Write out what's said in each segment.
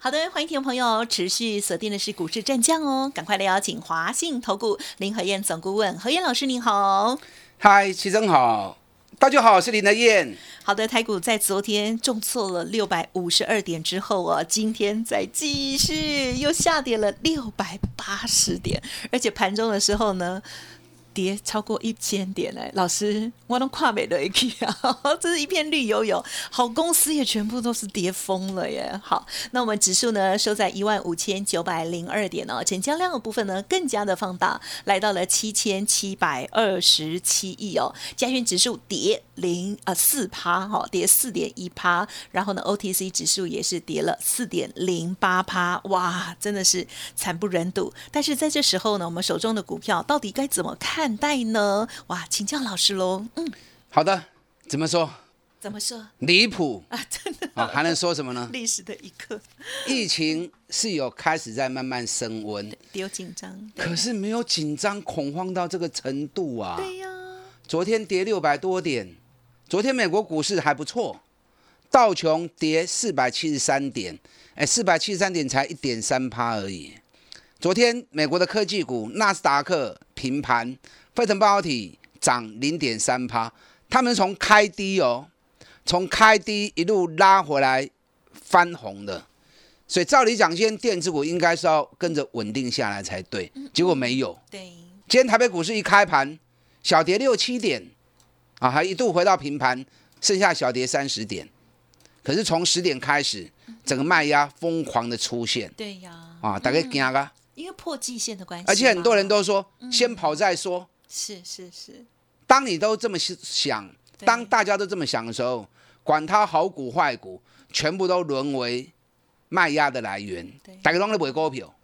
好的，欢迎听众朋友持续锁定的是股市战将哦，赶快来邀请华信投顾林和燕总顾问何燕老师，您好。嗨，齐真好，大家好，我是林和燕。好的，台股在昨天重挫了六百五十二点之后啊，今天再继续又下跌了六百八十点，而且盘中的时候呢。跌超过一千点嘞，老师，我都跨美的 A K 啊，这是一片绿油油，好公司也全部都是跌疯了耶。好，那我们指数呢收在一万五千九百零二点哦，成交量的部分呢更加的放大，来到了七千七百二十七亿哦。加权指数跌零啊四趴哈，跌四点一趴，然后呢 O T C 指数也是跌了四点零八趴，哇，真的是惨不忍睹。但是在这时候呢，我们手中的股票到底该怎么看？看待呢？哇，请教老师喽。嗯，好的，怎么说？怎么说？离谱啊！真的啊，还能说什么呢？历史的一刻，疫情是有开始在慢慢升温，有紧张，可是没有紧张恐慌到这个程度啊。对呀，昨天跌六百多点，昨天美国股市还不错，道琼跌四百七十三点，哎，四百七十三点才一点三趴而已。昨天美国的科技股纳斯达克平盘。沸腾半导体涨零点三趴，他们从开低哦，从开低一路拉回来翻红的，所以照理讲，今天电子股应该是要跟着稳定下来才对，结果没有。对，今天台北股市一开盘小跌六七点，啊，还一度回到平盘，剩下小跌三十点。可是从十点开始，整个卖压疯狂的出现。对呀，啊，大概惊啊，因为破季线的关系，而且很多人都说先跑再说。是是是，当你都这么想，当大家都这么想的时候，管它好股坏股，全部都沦为卖压的来源。大家都在买股票，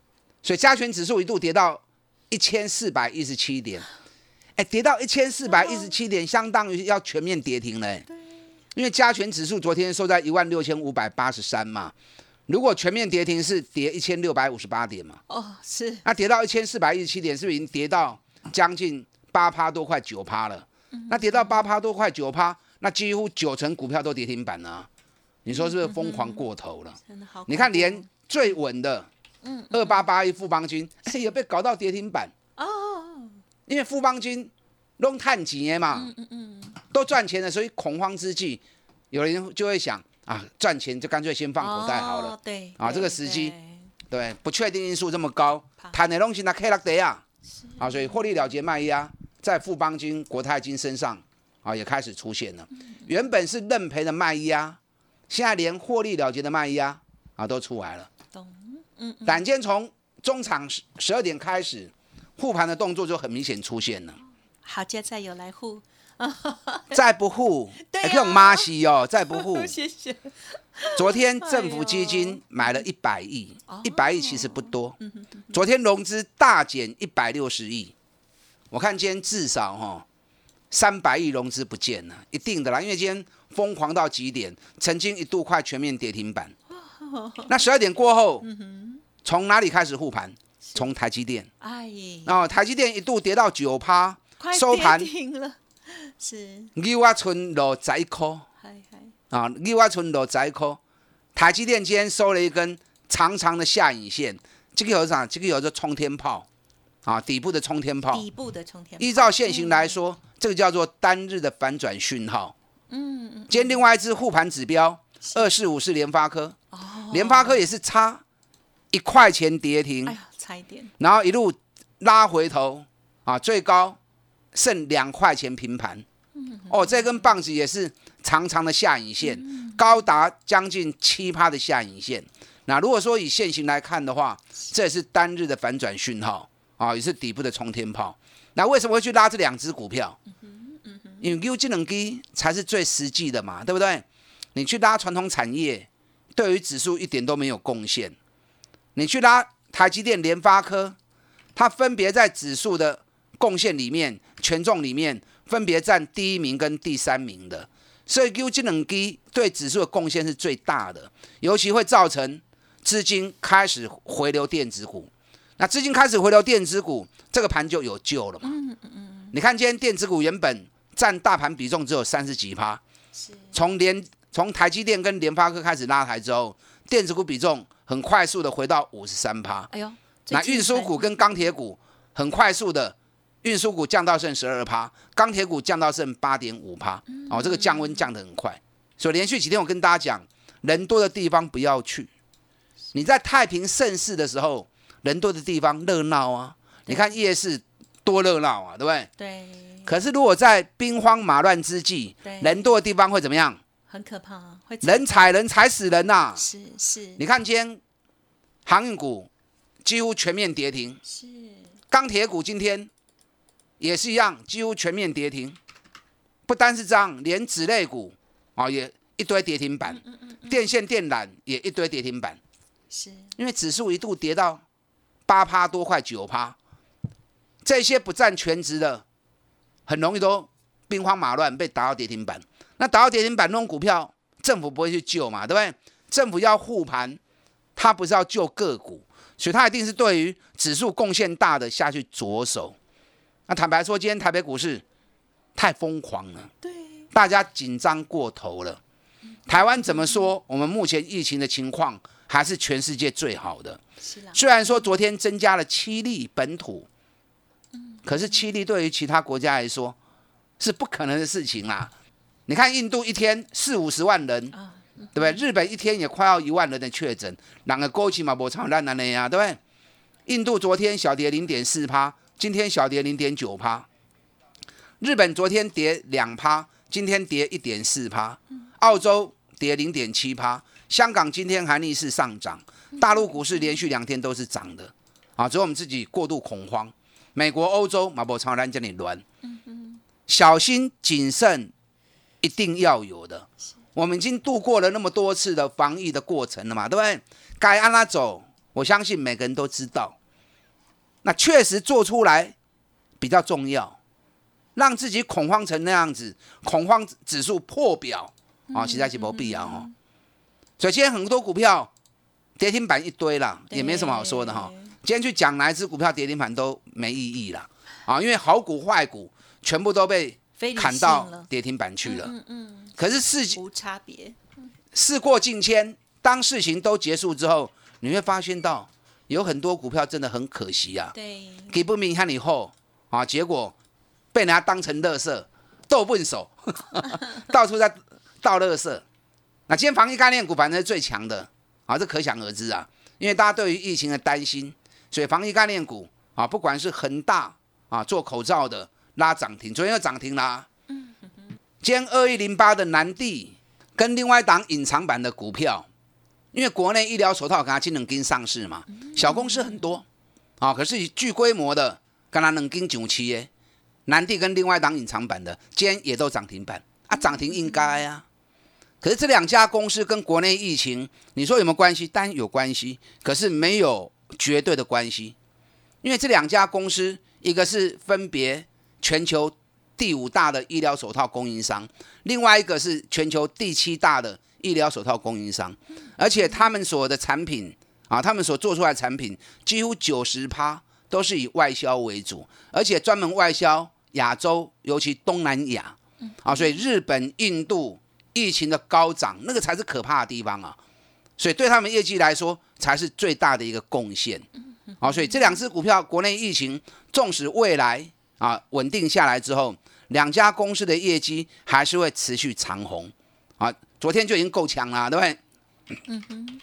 所以加权指数一度跌到一千四百一十七点，哎，跌到一千四百一十七点，相当于要全面跌停了。因为加权指数昨天收在一万六千五百八十三嘛，如果全面跌停是跌一千六百五十八点嘛。哦，是。那跌到一千四百一十七点，是不是已经跌到将近？八趴多快九趴了，那跌到八趴多快九趴，那几乎九成股票都跌停板了，你说是不是疯狂过头了？你看连最稳的，二八八一富邦金也被搞到跌停板哦，因为富邦金弄探几年嘛，嗯嗯嗯，都赚钱了，所以恐慌之际，有人就会想啊，赚钱就干脆先放口袋好了，对，啊，这个时机，对，不确定因素这么高，谈的东西那 K 拉得啊，啊，所以获利了结卖压。在富邦金、国泰金身上啊，也开始出现了。原本是认赔的卖压，现在连获利了结的卖压啊都出来了。懂，嗯。胆尖从中场十十二点开始护盘的动作就很明显出现了。好，接再有来护，再不护，还用妈西哦，再不护。谢谢。昨天政府基金买了一百亿，一百亿其实不多。昨天融资大减一百六十亿。我看今天至少哈三百亿融资不见了，一定的啦，因为今天疯狂到极点，曾经一度快全面跌停板。那十二点过后，从哪里开始护盘？从台积电。哎，然后台积电一度跌到九趴，收盘了。是。六啊村落窄口。啊，六啊村落窄口，台积电今天收了一根长长的下影线，这个有啥？这个有着冲天炮。啊，底部的冲天炮，底部的冲天炮。依照现行来说，这个叫做单日的反转讯号。嗯嗯。今天另外一只护盘指标二四五是联发科。哦。联发科也是差一块钱跌停。哎呀，差一点。然后一路拉回头，啊，最高剩两块钱平盘。哦，这根棒子也是长长的下影线，高达将近七趴的下影线。那如果说以现行来看的话，这也是单日的反转讯号。啊，也是底部的冲天炮。那为什么会去拉这两只股票？因为 U 技能机才是最实际的嘛，对不对？你去拉传统产业，对于指数一点都没有贡献。你去拉台积电、联发科，它分别在指数的贡献里面，权重里面分别占第一名跟第三名的，所以 U 这两基对指数的贡献是最大的，尤其会造成资金开始回流电子股。那资金开始回流电子股，这个盘就有救了嘛？嗯嗯嗯。你看今天电子股原本占大盘比重只有三十几趴，从联从台积电跟联发科开始拉抬之后，电子股比重很快速的回到五十三趴。哎呦，那运输股跟钢铁股很快速的。运输股降到剩十二趴，钢铁股降到剩八点五趴，哦，这个降温降得很快，所以连续几天我跟大家讲，人多的地方不要去。你在太平盛世的时候，人多的地方热闹啊，你看夜市多热闹啊，对不对？对。可是如果在兵荒马乱之际，人多的地方会怎么样？很可怕，会人踩人踩死人呐。是是。你看今天航运股几乎全面跌停，是。钢铁股今天。也是一样，几乎全面跌停。不单是这样，连子类股啊也一堆跌停板，电线电缆也一堆跌停板。是，因为指数一度跌到八趴多，快九趴。这些不占全值的，很容易都兵荒马乱被打到跌停板。那打到跌停板那种股票，政府不会去救嘛，对不对？政府要护盘，他不是要救个股，所以他一定是对于指数贡献大的下去着手。那坦白说，今天台北股市太疯狂了，对，大家紧张过头了。台湾怎么说？我们目前疫情的情况还是全世界最好的。虽然说昨天增加了七例本土，可是七例对于其他国家来说是不可能的事情啦。你看印度一天四五十万人，对不对？日本一天也快要一万人的确诊，两个勾起嘛，波长烂难的呀，对不对？印度昨天小跌零点四趴。今天小跌零点九趴，日本昨天跌两趴，今天跌一点四趴，澳洲跌零点七趴，香港今天还逆势上涨，大陆股市连续两天都是涨的，啊，只有我们自己过度恐慌。美国、欧洲马博长兰这里乱，小心谨慎一定要有的。我们已经度过了那么多次的防疫的过程了嘛，对不对？该按哪走，我相信每个人都知道。那确实做出来比较重要，让自己恐慌成那样子，恐慌指数破表啊，实在是没必要哈。所以今天很多股票跌停板一堆啦，也没什么好说的哈。今天去讲哪一只股票跌停板都没意义了啊，因为好股坏股全部都被砍到跌停板去了。嗯嗯。可是事无差别，事过境迁，当事情都结束之后，你会发现到。有很多股票真的很可惜啊，对，给不明看以后啊，结果被人家当成乐色，斗笨手，到处在 倒乐色。那今天防疫概念股反正是最强的啊，这可想而知啊，因为大家对于疫情的担心，所以防疫概念股啊，不管是恒大啊做口罩的拉涨停，昨天又涨停啦。嗯今天二一零八的南地跟另外一档隐藏版的股票。因为国内医疗手套跟它技能跟上市嘛，小公司很多啊，可是以巨规模的跟它能跟九七耶，南地跟另外一档隐藏版的，今天也都涨停板啊，涨停应该啊。可是这两家公司跟国内疫情，你说有没有关系？当然有关系，可是没有绝对的关系。因为这两家公司，一个是分别全球第五大的医疗手套供应商，另外一个是全球第七大的。医疗手套供应商，而且他们所的产品啊，他们所做出来的产品几乎九十趴都是以外销为主，而且专门外销亚洲，尤其东南亚啊，所以日本、印度疫情的高涨，那个才是可怕的地方啊，所以对他们业绩来说才是最大的一个贡献啊，所以这两只股票国内疫情纵使未来啊稳定下来之后，两家公司的业绩还是会持续长红。昨天就已经够强了，对不对？嗯哼。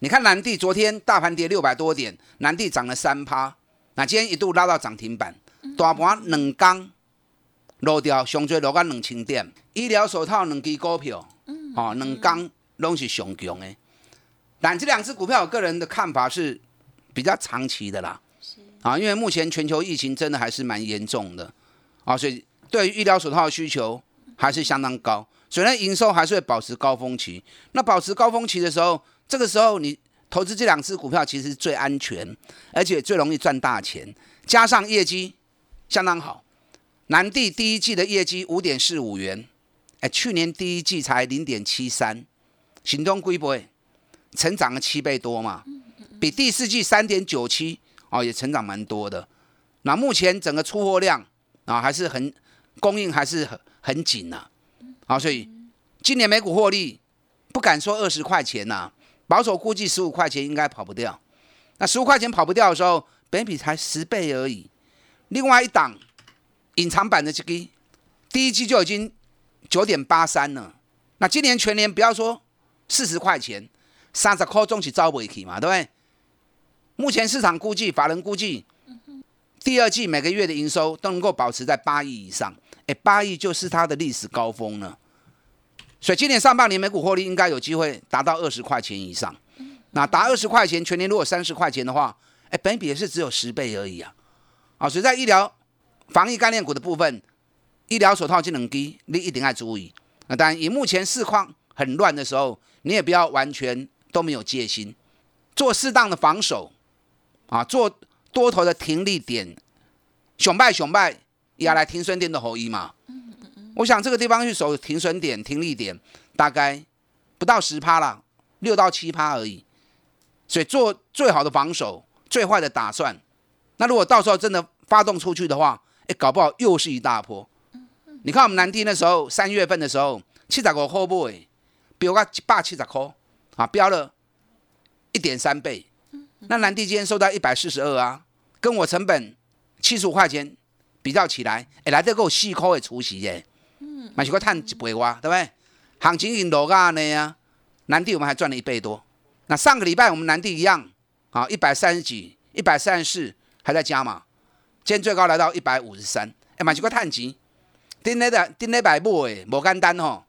你看南地昨天大盘跌六百多点，南地涨了三趴，那今天一度拉到涨停板，大盘两缸落掉，上最落个两千点。医疗手套两支股票，哦，两缸拢是上强的。但这两只股票，我个人的看法是比较长期的啦。啊，因为目前全球疫情真的还是蛮严重的，啊，所以对于医疗手套的需求还是相当高。虽然营收还是会保持高峰期，那保持高峰期的时候，这个时候你投资这两只股票其实最安全，而且最容易赚大钱，加上业绩相当好。南地第一季的业绩五点四五元，哎，去年第一季才零点七三，行动规模成长了七倍多嘛，比第四季三点九七哦也成长蛮多的。那目前整个出货量啊还是很供应还是很很紧呐，啊，好所以今年每股获利不敢说二十块钱呐，保守估计十五块钱应该跑不掉。那十五块钱跑不掉的时候，本比才十倍而已。另外一档隐藏版的这个第一季就已经九点八三了。那今年全年不要说四十块钱，三十块总是招不起嘛，对不对？目前市场估计，法人估计。第二季每个月的营收都能够保持在八亿以上，哎，八亿就是它的历史高峰了。所以今年上半年每股获利应该有机会达到二十块钱以上。那达二十块钱，全年如果三十块钱的话，哎，本比也是只有十倍而已啊。啊，所以在医疗防疫概念股的部分，医疗手套技能低，你一定要注意。那当然，以目前市况很乱的时候，你也不要完全都没有戒心，做适当的防守啊，做。多头的停利点，熊拜熊拜，也来停损点的后一嘛。我想这个地方去守停损点、停利点，大概不到十趴了，六到七趴而已。所以做最好的防守，最坏的打算。那如果到时候真的发动出去的话，哎，搞不好又是一大波。你看我们南地那时候三月份的时候，七十个后部哎，标个一百七十块啊，标了一点三倍。那南地今天收到一百四十二啊，跟我成本七十五块钱比较起来，哎，来得够四块的出息耶，嗯，买几块碳一倍哇，对不对？行情已经落啊呢呀，南地我们还赚了一倍多。那上个礼拜我们南地一样，啊，一百三十几，一百三十四还在加嘛，今天最高来到一百五十三，哎，买几块碳钱，顶礼的顶礼拜买诶，无简单吼，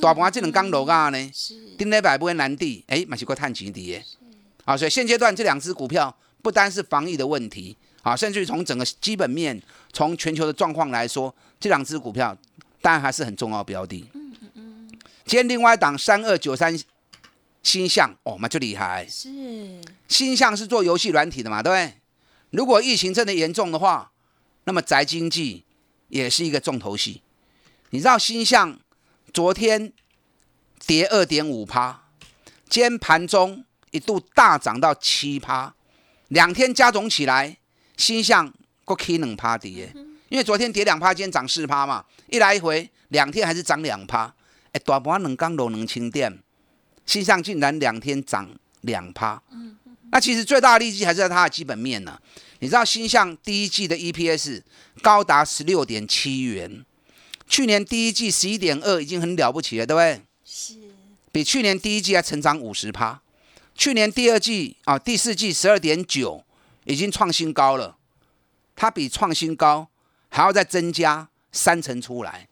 大盘这两刚落啊呢，顶礼拜买南地，哎，买几块碳钱的耶。啊，所以现阶段这两只股票不单是防疫的问题啊，甚至于从整个基本面、从全球的状况来说，这两只股票当然还是很重要标的。嗯嗯嗯。今天另外一档三二九三星象哦，那就厉害。是。星象是做游戏软体的嘛，对不对？如果疫情真的严重的话，那么宅经济也是一个重头戏。你知道星象昨天跌二点五趴，今天盘中。一度大涨到七趴，两天加总起来，星象过 K 两趴跌，因为昨天跌两趴，今天涨四趴嘛，一来一回两天还是涨两趴，哎，大盘能刚柔能轻点，新向竟然两天涨两趴，嗯那其实最大的利基还是在它的基本面呢。你知道新向第一季的 EPS 高达十六点七元，去年第一季十一点二已经很了不起了，对不对？是，比去年第一季还成长五十趴。去年第二季啊，第四季十二点九，已经创新高了。它比创新高还要再增加三成出来，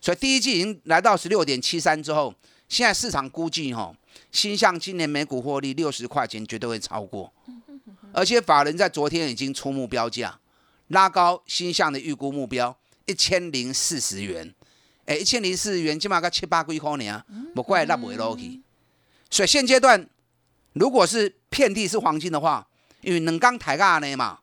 所以第一季已经来到十六点七三之后，现在市场估计哈，新向今年每股获利六十块钱绝对会超过。而且法人在昨天已经出目标价，拉高新向的预估目标一千零四十元。哎，一千零四十元起码个七八几块呢，不怪那不会落去。所以现阶段。如果是遍地是黄金的话，因为能刚抬价呢嘛，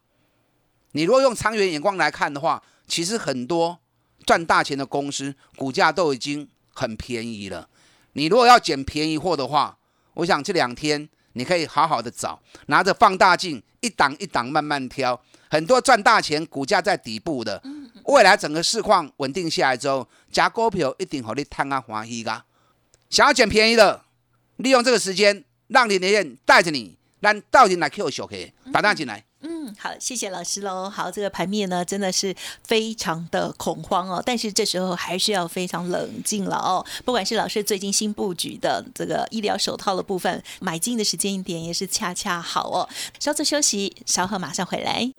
你如果用长远眼光来看的话，其实很多赚大钱的公司股价都已经很便宜了。你如果要捡便宜货的话，我想这两天你可以好好的找，拿着放大镜一档一档慢慢挑，很多赚大钱股价在底部的，未来整个市况稳定下来之后，加股票一定和你贪啊欢喜噶。想要捡便宜的，利用这个时间。让你的人带着你，让到底来 Q 小 K 打单进来。嗯，好，谢谢老师喽。好，这个盘面呢，真的是非常的恐慌哦。但是这时候还是要非常冷静了哦。不管是老师最近新布局的这个医疗手套的部分，买进的时间一点也是恰恰好哦。稍作休息，稍后马上回来。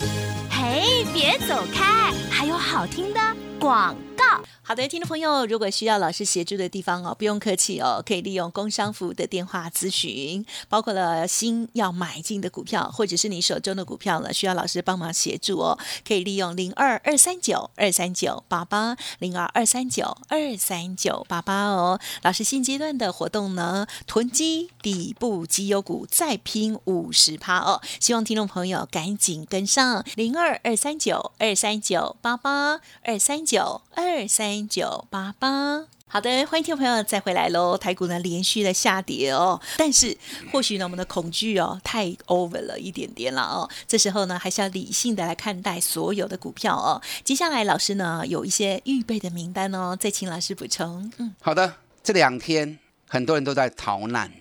嘿，别走开，还有好听的广告。好的，听众朋友，如果需要老师协助的地方哦，不用客气哦，可以利用工商服务的电话咨询，包括了新要买进的股票，或者是你手中的股票呢，需要老师帮忙协助哦，可以利用零二二三九二三九八八零二二三九二三九八八哦。老师现阶段的活动呢，囤积底部绩优股再拼五十趴哦，希望听众朋友赶紧跟上零二二三九二三九八八二三九二三。九八八，好的，欢迎听众朋友再回来喽。台股呢连续的下跌哦，但是或许呢我们的恐惧哦太 over 了一点点了哦。这时候呢还是要理性的来看待所有的股票哦。接下来老师呢有一些预备的名单哦，再请老师补充。嗯，好的，这两天很多人都在逃难，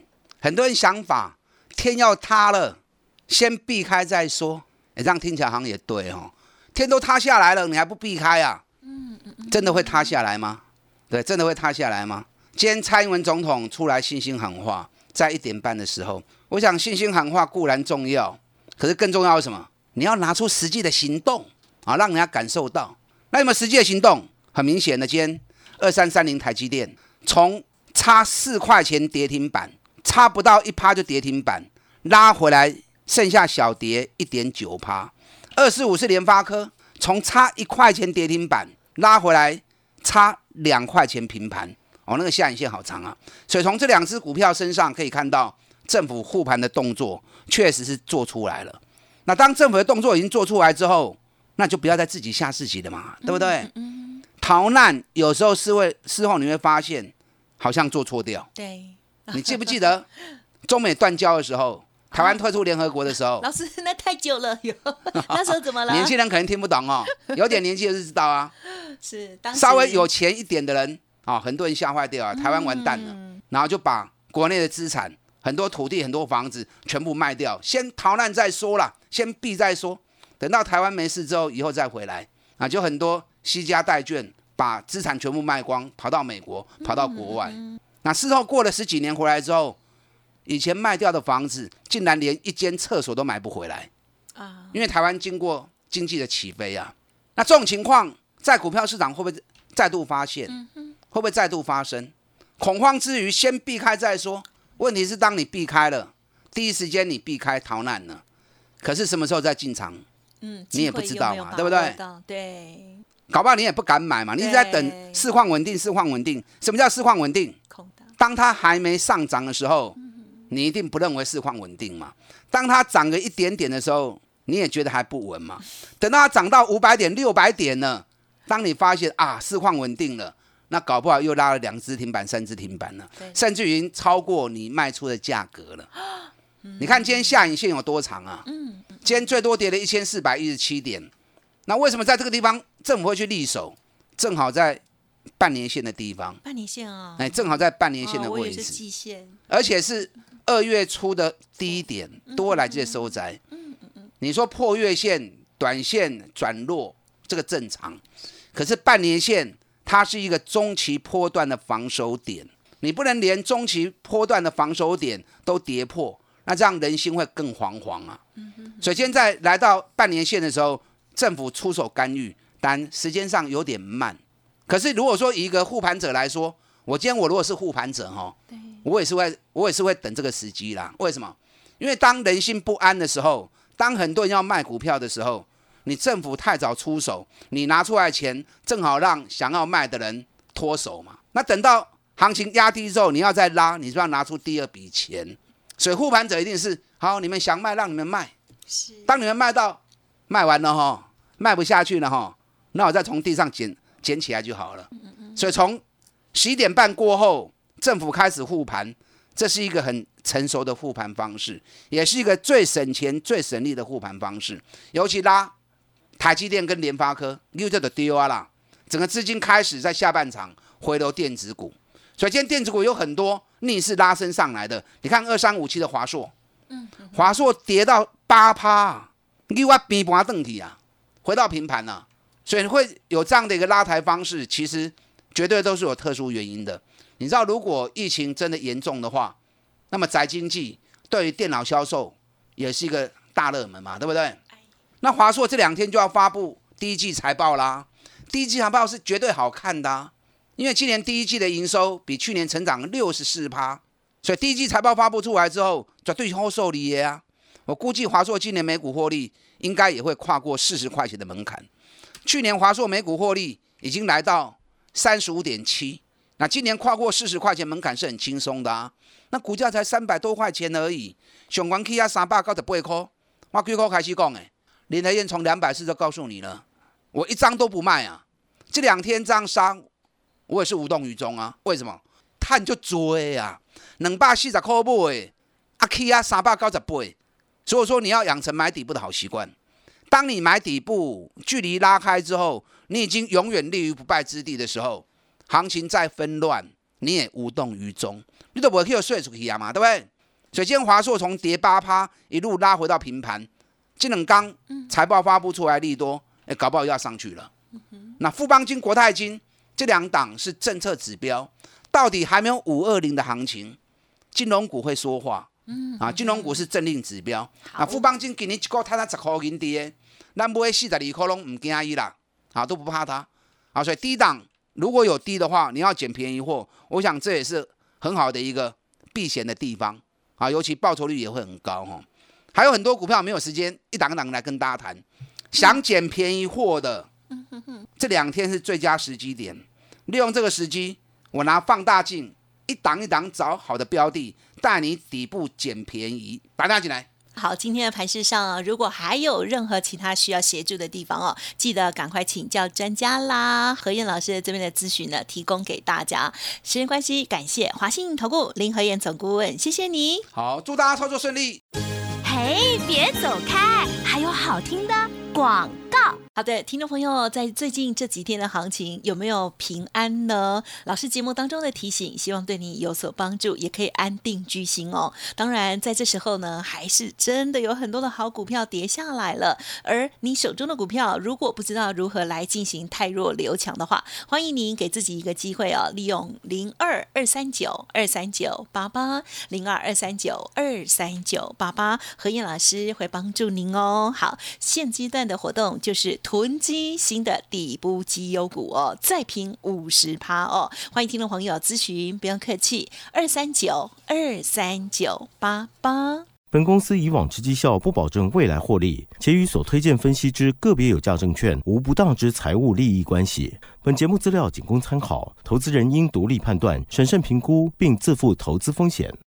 很多人想法天要塌了，先避开再说。哎，这样听起来好像也对哦，天都塌下来了，你还不避开啊？真的会塌下来吗？对，真的会塌下来吗？今天蔡英文总统出来信心喊话，在一点半的时候，我想信心喊话固然重要，可是更重要是什么？你要拿出实际的行动啊，让人家感受到。那有没有实际的行动？很明显的，今天二三三零台积电从差四块钱跌停板，差不到一趴就跌停板，拉回来剩下小跌一点九趴。二四五是联发科。从差一块钱跌停板拉回来，差两块钱平盘哦，那个下影线好长啊！所以从这两只股票身上可以看到，政府护盘的动作确实是做出来了。那当政府的动作已经做出来之后，那就不要再自己吓自己了嘛，对不对？逃难有时候是会事后你会发现，好像做错掉。对，你记不记得 中美断交的时候？台湾退出联合国的时候，老师那太久了，有 那时候怎么了？年轻人可能听不懂哦，有点年纪的就知道啊。是，稍微有钱一点的人啊，很多人吓坏掉啊，台湾完蛋了，然后就把国内的资产、很多土地、很多房子全部卖掉，先逃难再说啦，先避再说，等到台湾没事之后，以后再回来啊，就很多惜家带眷，把资产全部卖光，跑到美国，跑到国外。那事后过了十几年回来之后。以前卖掉的房子，竟然连一间厕所都买不回来啊！因为台湾经过经济的起飞啊，那这种情况在股票市场会不会再度发现？会不会再度发生？恐慌之余，先避开再说。问题是，当你避开了，第一时间你避开逃难了，可是什么时候再进场？嗯，你也不知道嘛，对不对？对，搞不好你也不敢买嘛，你一直在等市况稳定，市况稳定。什么叫市况稳定？当它还没上涨的时候。你一定不认为市况稳定嘛？当它涨个一点点的时候，你也觉得还不稳嘛？等到它涨到五百点、六百点了，当你发现啊市况稳定了，那搞不好又拉了两只停板、三只停板了，甚至于超过你卖出的价格了。你看今天下影线有多长啊？嗯，今天最多跌了一千四百一十七点。那为什么在这个地方政府会去立守？正好在半年线的地方。半年线啊？哎，正好在半年线的位置。季线，而且是。二月初的低点多来这些收窄，你说破月线、短线转弱，这个正常。可是半年线它是一个中期波段的防守点，你不能连中期波段的防守点都跌破，那这样人心会更惶惶啊。所以现在来到半年线的时候，政府出手干预，但时间上有点慢。可是如果说一个护盘者来说，我今天我如果是护盘者哈。我也是会，我也是会等这个时机啦。为什么？因为当人心不安的时候，当很多人要卖股票的时候，你政府太早出手，你拿出来钱，正好让想要卖的人脱手嘛。那等到行情压低之后，你要再拉，你就要拿出第二笔钱。所以护盘者一定是好，你们想卖，让你们卖。是。当你们卖到卖完了哈，卖不下去了哈，那我再从地上捡捡起来就好了。所以从十一点半过后。政府开始护盘，这是一个很成熟的护盘方式，也是一个最省钱、最省力的护盘方式。尤其拉台积电跟联发科，又叫做丢啊啦，整个资金开始在下半场回流电子股。所以今天电子股有很多逆势拉升上来的。你看二三五七的华硕，嗯，华硕跌到八趴，你我平盘邓体啊，回到平盘了。所以会有这样的一个拉抬方式，其实绝对都是有特殊原因的。你知道，如果疫情真的严重的话，那么宅经济对于电脑销售也是一个大热门嘛，对不对？那华硕这两天就要发布第一季财报啦，第一季财报是绝对好看的啊，因为今年第一季的营收比去年成长六十四趴，所以第一季财报发布出来之后，绝对好受理的啊。我估计华硕今年每股获利应该也会跨过四十块钱的门槛。去年华硕每股获利已经来到三十五点七，那今年跨过四十块钱门槛是很轻松的啊。那股价才三百多块钱而已，上关 K 啊三百九十八块，我几块开始讲诶，林德燕从两百四就告诉你了，我一张都不卖啊。这两天这样杀，我也是无动于衷啊。为什么？碳就追啊，两百四十块买，啊 K 啊三百九十八。所以说你要养成买底部的好习惯。当你买底部，距离拉开之后，你已经永远立于不败之地的时候，行情再纷乱，你也无动于衷，你都不会去睡出去啊嘛，对不对？所以今天华硕从跌八趴一路拉回到平盘，金冷刚财报发布出来利多，哎，搞不好又要上去了。那富邦金、国泰金这两档是政策指标，到底还没有五二零的行情，金融股会说话。嗯啊，金融股是政令指标。啊，富邦金今年一个摊摊十块银跌，咱买四十二块拢唔惊伊啦，啊都不怕它。啊，所以低档如果有低的话，你要捡便宜货，我想这也是很好的一个避险的地方。啊，尤其报酬率也会很高哈。还有很多股票没有时间一档一档来跟大家谈，想捡便宜货的，这两天是最佳时机点，利用这个时机，我拿放大镜一档一档找好的标的。带你底部捡便宜，打电话进来。好，今天的盘市上，如果还有任何其他需要协助的地方哦，记得赶快请教专家啦。何燕老师这边的咨询呢，提供给大家。时间关系，感谢华信投顾林何燕总顾问，谢谢你。好，祝大家操作顺利。嘿，别走开，还有好听的广。好的，听众朋友，在最近这几天的行情有没有平安呢？老师节目当中的提醒，希望对你有所帮助，也可以安定居心哦。当然，在这时候呢，还是真的有很多的好股票跌下来了。而你手中的股票，如果不知道如何来进行太弱留强的话，欢迎您给自己一个机会哦，利用零二二三九二三九八八零二二三九二三九八八，何燕老师会帮助您哦。好，现阶段的活动。就是囤积新的底部绩优股哦，再平五十趴哦，欢迎听众朋友咨询，不用客气，二三九二三九八八。本公司以往之绩效不保证未来获利，且与所推荐分析之个别有价证券无不当之财务利益关系。本节目资料仅供参考，投资人应独立判断、审慎评估，并自负投资风险。